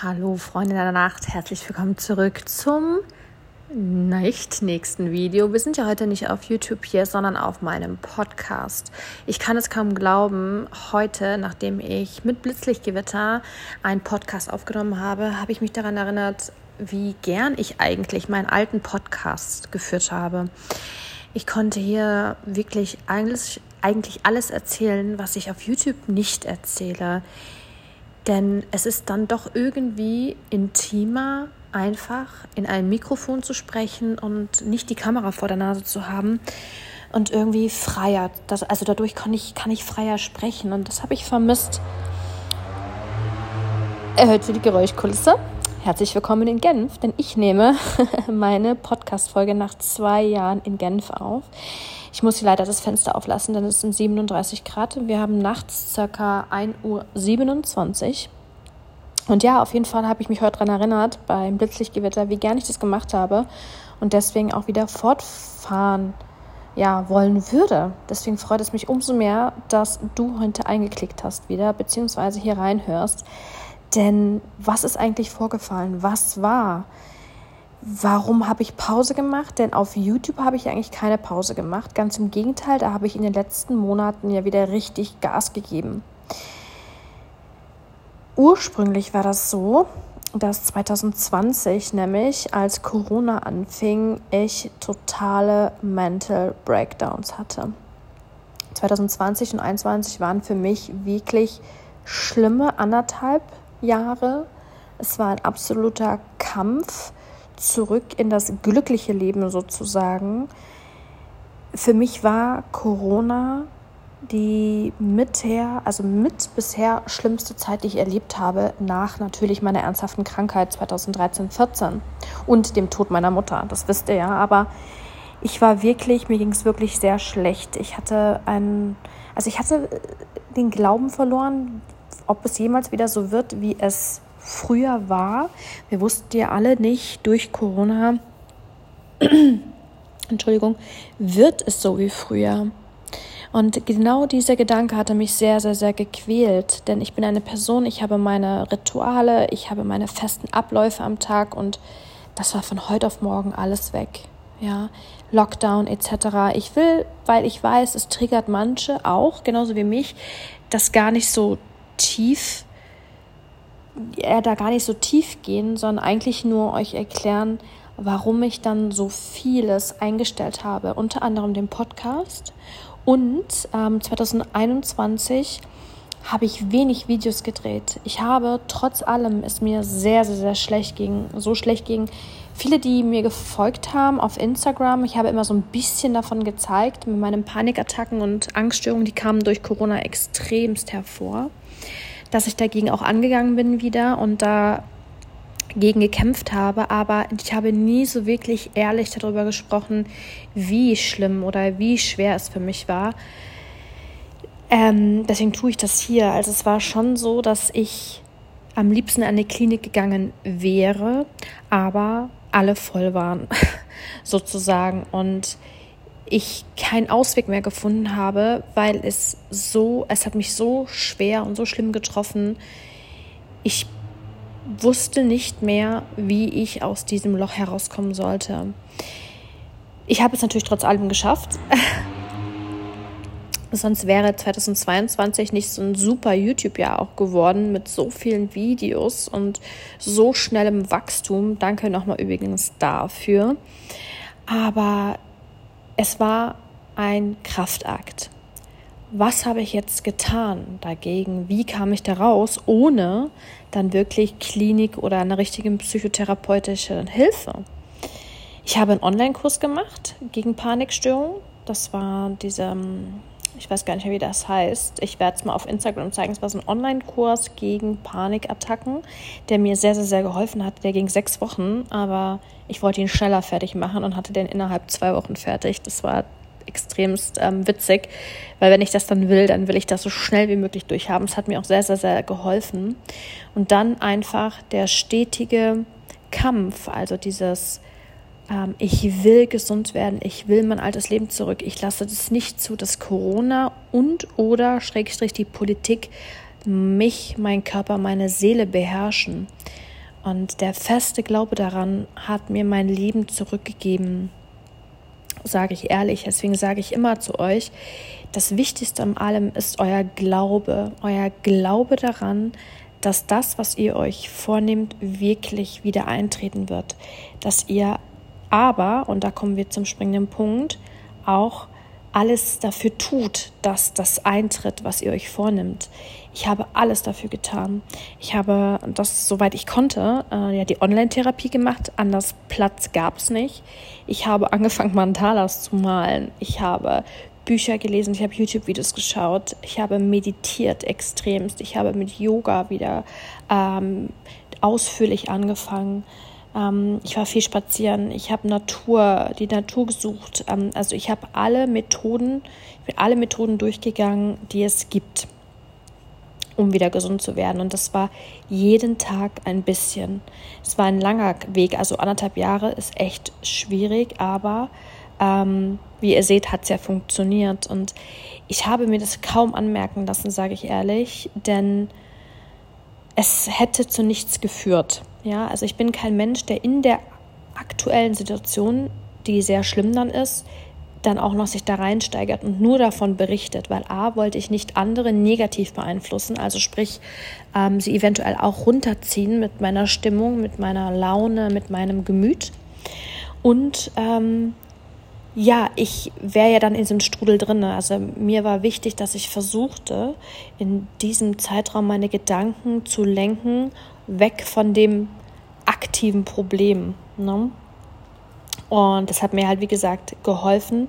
Hallo Freunde der Nacht, herzlich willkommen zurück zum nicht nächsten Video. Wir sind ja heute nicht auf YouTube hier, sondern auf meinem Podcast. Ich kann es kaum glauben, heute, nachdem ich mit Blitzlichtgewitter einen Podcast aufgenommen habe, habe ich mich daran erinnert, wie gern ich eigentlich meinen alten Podcast geführt habe. Ich konnte hier wirklich eigentlich, eigentlich alles erzählen, was ich auf YouTube nicht erzähle. Denn es ist dann doch irgendwie intimer, einfach in ein Mikrofon zu sprechen und nicht die Kamera vor der Nase zu haben und irgendwie freier. Das, also dadurch kann ich, kann ich freier sprechen und das habe ich vermisst. Erhöht für die Geräuschkulisse. Herzlich willkommen in Genf, denn ich nehme meine Podcast-Folge nach zwei Jahren in Genf auf. Ich muss hier leider das Fenster auflassen, denn es sind 37 Grad. Wir haben nachts ca. 1.27 Uhr. Und ja, auf jeden Fall habe ich mich heute daran erinnert, beim Blitzlichtgewitter, wie gern ich das gemacht habe und deswegen auch wieder fortfahren ja, wollen würde. Deswegen freut es mich umso mehr, dass du heute eingeklickt hast wieder, beziehungsweise hier reinhörst. Denn was ist eigentlich vorgefallen? Was war? Warum habe ich Pause gemacht? Denn auf YouTube habe ich eigentlich keine Pause gemacht. Ganz im Gegenteil, da habe ich in den letzten Monaten ja wieder richtig Gas gegeben. Ursprünglich war das so, dass 2020 nämlich, als Corona anfing, ich totale Mental Breakdowns hatte. 2020 und 2021 waren für mich wirklich schlimme anderthalb Jahre. Es war ein absoluter Kampf zurück in das glückliche Leben sozusagen. Für mich war Corona die mither, also mit bisher schlimmste Zeit, die ich erlebt habe, nach natürlich meiner ernsthaften Krankheit 2013, 14 und dem Tod meiner Mutter. Das wisst ihr ja, aber ich war wirklich, mir ging es wirklich sehr schlecht. Ich hatte einen, also ich hatte den Glauben verloren, ob es jemals wieder so wird, wie es früher war. Wir wussten ja alle nicht durch Corona, Entschuldigung, wird es so wie früher. Und genau dieser Gedanke hatte mich sehr, sehr, sehr gequält, denn ich bin eine Person, ich habe meine Rituale, ich habe meine festen Abläufe am Tag und das war von heute auf morgen alles weg. Ja, Lockdown etc. Ich will, weil ich weiß, es triggert manche auch, genauso wie mich, das gar nicht so tief ja, da gar nicht so tief gehen, sondern eigentlich nur euch erklären, warum ich dann so vieles eingestellt habe. Unter anderem den Podcast. Und ähm, 2021 habe ich wenig Videos gedreht. Ich habe trotz allem es mir sehr, sehr, sehr schlecht ging. So schlecht ging. Viele, die mir gefolgt haben auf Instagram, ich habe immer so ein bisschen davon gezeigt. Mit meinen Panikattacken und Angststörungen, die kamen durch Corona extremst hervor dass ich dagegen auch angegangen bin wieder und dagegen gekämpft habe, aber ich habe nie so wirklich ehrlich darüber gesprochen, wie schlimm oder wie schwer es für mich war. Ähm, deswegen tue ich das hier. Also es war schon so, dass ich am liebsten in eine Klinik gegangen wäre, aber alle voll waren, sozusagen. Und ich keinen Ausweg mehr gefunden habe, weil es so, es hat mich so schwer und so schlimm getroffen. Ich wusste nicht mehr, wie ich aus diesem Loch herauskommen sollte. Ich habe es natürlich trotz allem geschafft. Sonst wäre 2022 nicht so ein super YouTube-Jahr auch geworden mit so vielen Videos und so schnellem Wachstum. Danke nochmal übrigens dafür. Aber es war ein Kraftakt. Was habe ich jetzt getan dagegen? Wie kam ich da raus, ohne dann wirklich Klinik oder eine richtige psychotherapeutische Hilfe? Ich habe einen Online-Kurs gemacht gegen Panikstörungen. Das war dieser ich weiß gar nicht mehr, wie das heißt. Ich werde es mal auf Instagram zeigen. Es war so ein Online-Kurs gegen Panikattacken, der mir sehr, sehr, sehr geholfen hat. Der ging sechs Wochen, aber ich wollte ihn schneller fertig machen und hatte den innerhalb zwei Wochen fertig. Das war extremst ähm, witzig, weil wenn ich das dann will, dann will ich das so schnell wie möglich durchhaben. Es hat mir auch sehr, sehr, sehr geholfen. Und dann einfach der stetige Kampf, also dieses ähm, ich will gesund werden, ich will mein altes Leben zurück. Ich lasse es nicht zu, dass Corona und oder Schrägstrich die Politik mich, mein Körper, meine Seele beherrschen. Und der feste Glaube daran hat mir mein Leben zurückgegeben, sage ich ehrlich. Deswegen sage ich immer zu euch, das Wichtigste an allem ist euer Glaube, euer Glaube daran, dass das, was ihr euch vornehmt, wirklich wieder eintreten wird. Dass ihr aber, und da kommen wir zum springenden Punkt, auch alles dafür tut, dass das eintritt, was ihr euch vornimmt. Ich habe alles dafür getan. Ich habe das, soweit ich konnte, äh, ja, die Online-Therapie gemacht. Anders Platz gab es nicht. Ich habe angefangen, Mandalas zu malen. Ich habe Bücher gelesen, ich habe YouTube-Videos geschaut, ich habe meditiert extremst, ich habe mit Yoga wieder ähm, ausführlich angefangen. Ähm, ich war viel spazieren, ich habe Natur, die Natur gesucht. Ähm, also ich habe alle Methoden, ich bin alle Methoden durchgegangen, die es gibt, um wieder gesund zu werden. Und das war jeden Tag ein bisschen. Es war ein langer Weg, also anderthalb Jahre ist echt schwierig, aber ähm, wie ihr seht, hat es ja funktioniert. Und ich habe mir das kaum anmerken lassen, sage ich ehrlich, denn es hätte zu nichts geführt. Ja, also ich bin kein Mensch, der in der aktuellen Situation, die sehr schlimm dann ist, dann auch noch sich da reinsteigert und nur davon berichtet, weil A, wollte ich nicht andere negativ beeinflussen, also sprich, ähm, sie eventuell auch runterziehen mit meiner Stimmung, mit meiner Laune, mit meinem Gemüt. Und ähm, ja, ich wäre ja dann in diesem Strudel drin. Also mir war wichtig, dass ich versuchte, in diesem Zeitraum meine Gedanken zu lenken, weg von dem aktiven Problem. Ne? Und das hat mir halt, wie gesagt, geholfen.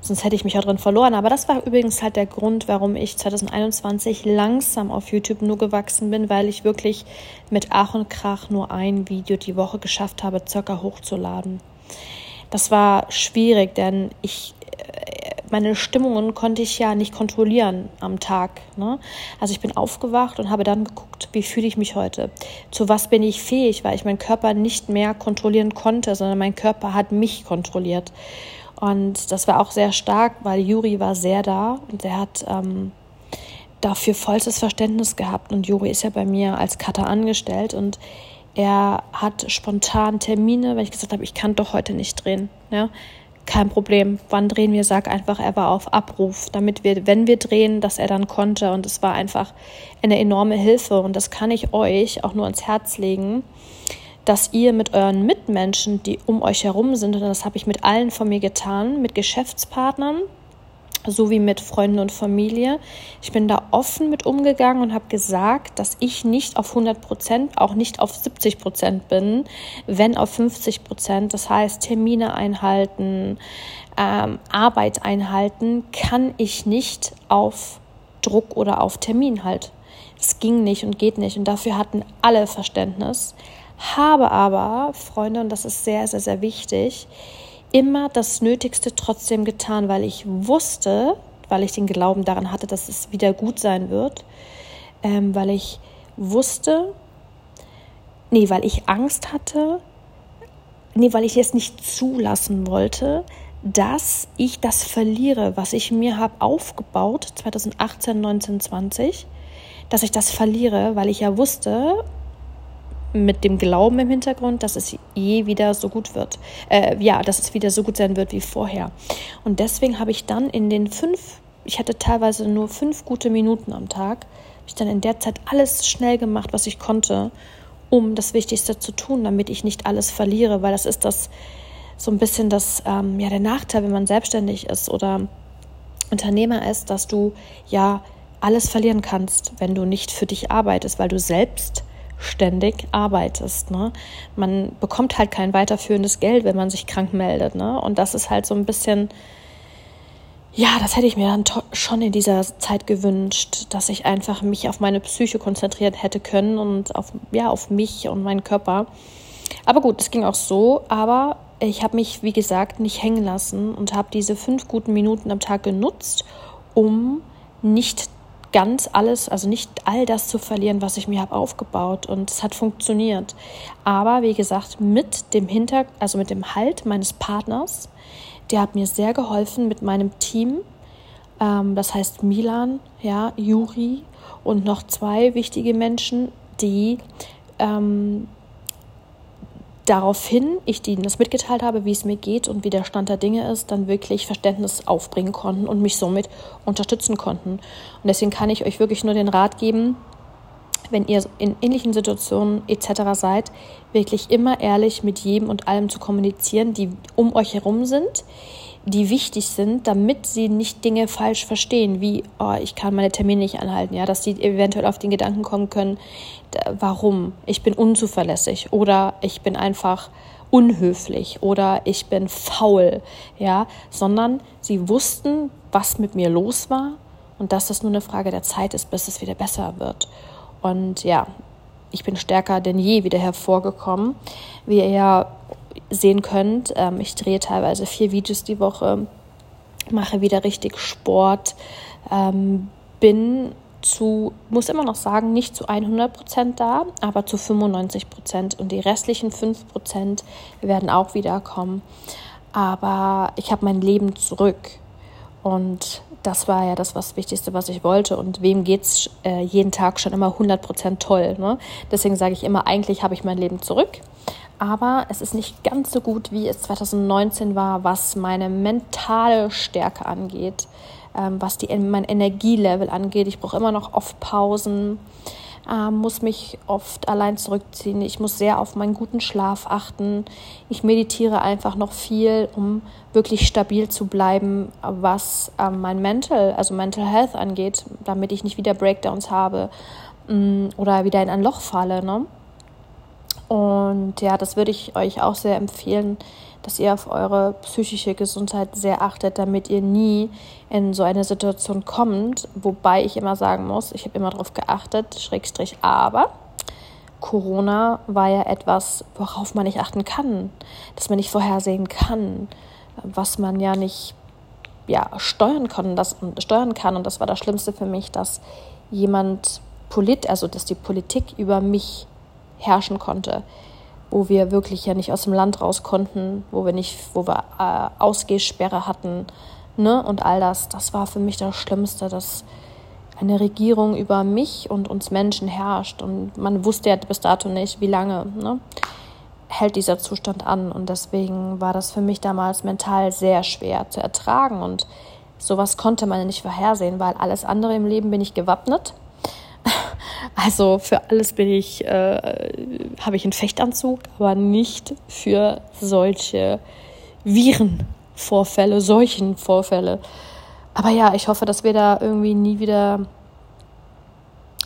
Sonst hätte ich mich auch drin verloren. Aber das war übrigens halt der Grund, warum ich 2021 langsam auf YouTube nur gewachsen bin, weil ich wirklich mit Ach und Krach nur ein Video die Woche geschafft habe, circa hochzuladen. Das war schwierig, denn ich äh, meine Stimmungen konnte ich ja nicht kontrollieren am Tag. Ne? Also ich bin aufgewacht und habe dann geguckt, wie fühle ich mich heute? Zu was bin ich fähig, weil ich meinen Körper nicht mehr kontrollieren konnte, sondern mein Körper hat mich kontrolliert. Und das war auch sehr stark, weil Juri war sehr da und er hat ähm, dafür vollstes Verständnis gehabt. Und Juri ist ja bei mir als Cutter angestellt und er hat spontan Termine, weil ich gesagt habe, ich kann doch heute nicht drehen. Ja? Kein Problem. Wann drehen wir? Sag einfach, er war auf Abruf, damit wir, wenn wir drehen, dass er dann konnte. Und es war einfach eine enorme Hilfe. Und das kann ich euch auch nur ans Herz legen, dass ihr mit euren Mitmenschen, die um euch herum sind, und das habe ich mit allen von mir getan, mit Geschäftspartnern, sowie mit Freunden und Familie. Ich bin da offen mit umgegangen und habe gesagt, dass ich nicht auf 100 Prozent, auch nicht auf 70 Prozent bin, wenn auf 50 Prozent. Das heißt, Termine einhalten, ähm, Arbeit einhalten, kann ich nicht auf Druck oder auf Termin halt. Es ging nicht und geht nicht und dafür hatten alle Verständnis. Habe aber, Freunde, und das ist sehr, sehr, sehr wichtig, immer das Nötigste trotzdem getan, weil ich wusste, weil ich den Glauben daran hatte, dass es wieder gut sein wird, ähm, weil ich wusste, nee, weil ich Angst hatte, nee, weil ich es nicht zulassen wollte, dass ich das verliere, was ich mir habe aufgebaut 2018, 19, 20, dass ich das verliere, weil ich ja wusste, mit dem Glauben im Hintergrund, dass es je wieder so gut wird. Äh, ja, dass es wieder so gut sein wird wie vorher. Und deswegen habe ich dann in den fünf, ich hatte teilweise nur fünf gute Minuten am Tag, habe ich dann in der Zeit alles schnell gemacht, was ich konnte, um das Wichtigste zu tun, damit ich nicht alles verliere, weil das ist das so ein bisschen das, ähm, ja, der Nachteil, wenn man selbstständig ist oder Unternehmer ist, dass du ja alles verlieren kannst, wenn du nicht für dich arbeitest, weil du selbst ständig arbeitest. Ne? Man bekommt halt kein weiterführendes Geld, wenn man sich krank meldet. Ne? Und das ist halt so ein bisschen, ja, das hätte ich mir dann schon in dieser Zeit gewünscht, dass ich einfach mich auf meine Psyche konzentriert hätte können und auf, ja, auf mich und meinen Körper. Aber gut, es ging auch so, aber ich habe mich, wie gesagt, nicht hängen lassen und habe diese fünf guten Minuten am Tag genutzt, um nicht ganz alles, also nicht all das zu verlieren, was ich mir habe aufgebaut. Und es hat funktioniert. Aber wie gesagt, mit dem Hinter, also mit dem Halt meines Partners, der hat mir sehr geholfen mit meinem Team. Ähm, das heißt Milan, ja, Juri und noch zwei wichtige Menschen, die ähm, daraufhin ich ihnen das mitgeteilt habe, wie es mir geht und wie der Stand der Dinge ist, dann wirklich Verständnis aufbringen konnten und mich somit unterstützen konnten. Und deswegen kann ich euch wirklich nur den Rat geben, wenn ihr in ähnlichen Situationen etc. seid, wirklich immer ehrlich mit jedem und allem zu kommunizieren, die um euch herum sind, die wichtig sind, damit sie nicht Dinge falsch verstehen, wie oh, ich kann meine Termine nicht anhalten, ja, dass sie eventuell auf den Gedanken kommen können, warum ich bin unzuverlässig oder ich bin einfach unhöflich oder ich bin faul, ja, sondern sie wussten, was mit mir los war und dass das nur eine Frage der Zeit ist, bis es wieder besser wird. Und ja, ich bin stärker denn je wieder hervorgekommen. Wie ihr ja sehen könnt, ähm, ich drehe teilweise vier Videos die Woche, mache wieder richtig Sport, ähm, bin zu, muss immer noch sagen, nicht zu 100 Prozent da, aber zu 95 Prozent. Und die restlichen 5 Prozent werden auch wiederkommen. Aber ich habe mein Leben zurück. Und das war ja das was Wichtigste, was ich wollte. Und wem geht's äh, jeden Tag schon immer 100% toll? Ne? Deswegen sage ich immer, eigentlich habe ich mein Leben zurück. Aber es ist nicht ganz so gut, wie es 2019 war, was meine mentale Stärke angeht, ähm, was die, mein Energielevel angeht. Ich brauche immer noch oft Pausen äh, muss mich oft allein zurückziehen. Ich muss sehr auf meinen guten Schlaf achten. Ich meditiere einfach noch viel, um wirklich stabil zu bleiben, was äh, mein Mental, also Mental Health angeht, damit ich nicht wieder Breakdowns habe mh, mm, oder wieder in ein Loch falle. Ne? Und ja, das würde ich euch auch sehr empfehlen, dass ihr auf eure psychische Gesundheit sehr achtet, damit ihr nie in so eine Situation kommt. Wobei ich immer sagen muss, ich habe immer darauf geachtet, Schrägstrich, aber Corona war ja etwas, worauf man nicht achten kann, dass man nicht vorhersehen kann, was man ja nicht ja, steuern, kann, das, steuern kann. Und das war das Schlimmste für mich, dass jemand, Polit, also dass die Politik über mich herrschen konnte wo wir wirklich ja nicht aus dem Land raus konnten, wo wir nicht, wo wir äh, Ausgehsperre hatten, ne, und all das. Das war für mich das Schlimmste, dass eine Regierung über mich und uns Menschen herrscht. Und man wusste ja bis dato nicht, wie lange, ne, hält dieser Zustand an. Und deswegen war das für mich damals mental sehr schwer zu ertragen. Und sowas konnte man nicht vorhersehen, weil alles andere im Leben bin ich gewappnet also für alles bin ich, äh, habe ich einen Fechtanzug, aber nicht für solche Virenvorfälle, solchen Vorfälle. Aber ja, ich hoffe, dass wir da irgendwie nie wieder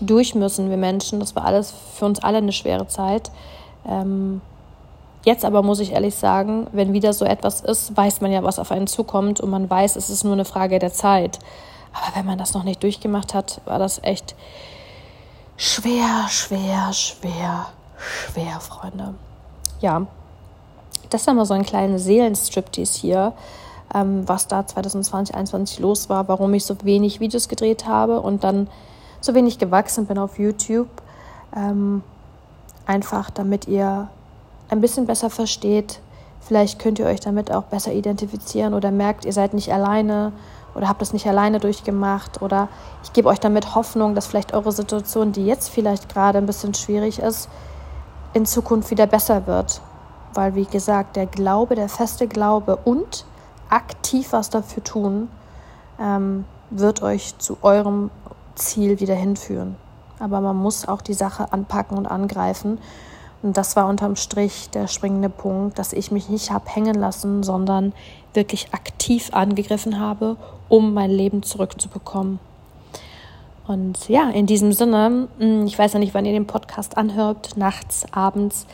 durch müssen, wir Menschen. Das war alles für uns alle eine schwere Zeit. Ähm, jetzt aber muss ich ehrlich sagen, wenn wieder so etwas ist, weiß man ja, was auf einen zukommt und man weiß, es ist nur eine Frage der Zeit. Aber wenn man das noch nicht durchgemacht hat, war das echt schwer, schwer, schwer, schwer, Freunde. Ja, das war mal so ein kleiner Seelenstriptease hier, ähm, was da 2020, 2021 los war, warum ich so wenig Videos gedreht habe und dann so wenig gewachsen bin auf YouTube. Ähm, einfach damit ihr ein bisschen besser versteht. Vielleicht könnt ihr euch damit auch besser identifizieren oder merkt, ihr seid nicht alleine oder habt das nicht alleine durchgemacht oder ich gebe euch damit Hoffnung, dass vielleicht eure Situation, die jetzt vielleicht gerade ein bisschen schwierig ist, in Zukunft wieder besser wird. Weil, wie gesagt, der Glaube, der feste Glaube und aktiv was dafür tun, ähm, wird euch zu eurem Ziel wieder hinführen. Aber man muss auch die Sache anpacken und angreifen. Und das war unterm Strich der springende Punkt, dass ich mich nicht habe hängen lassen, sondern wirklich aktiv angegriffen habe, um mein Leben zurückzubekommen. Und ja, in diesem Sinne, hm, ich weiß ja nicht, wann ihr den Podcast anhört, nachts, abends.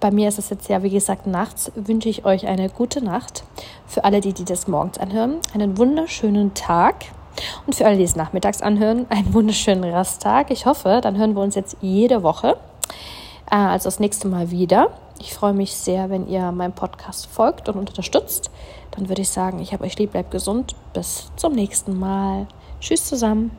Bei mir ist es jetzt ja, wie gesagt, nachts. Wünsche ich euch eine gute Nacht. Für alle, die, die das morgens anhören, einen wunderschönen Tag. Und für alle, die es nachmittags anhören, einen wunderschönen Resttag. Ich hoffe, dann hören wir uns jetzt jede Woche äh, also das nächste Mal wieder. Ich freue mich sehr, wenn ihr meinem Podcast folgt und unterstützt. Dann würde ich sagen, ich habe euch lieb, bleibt gesund. Bis zum nächsten Mal. Tschüss zusammen.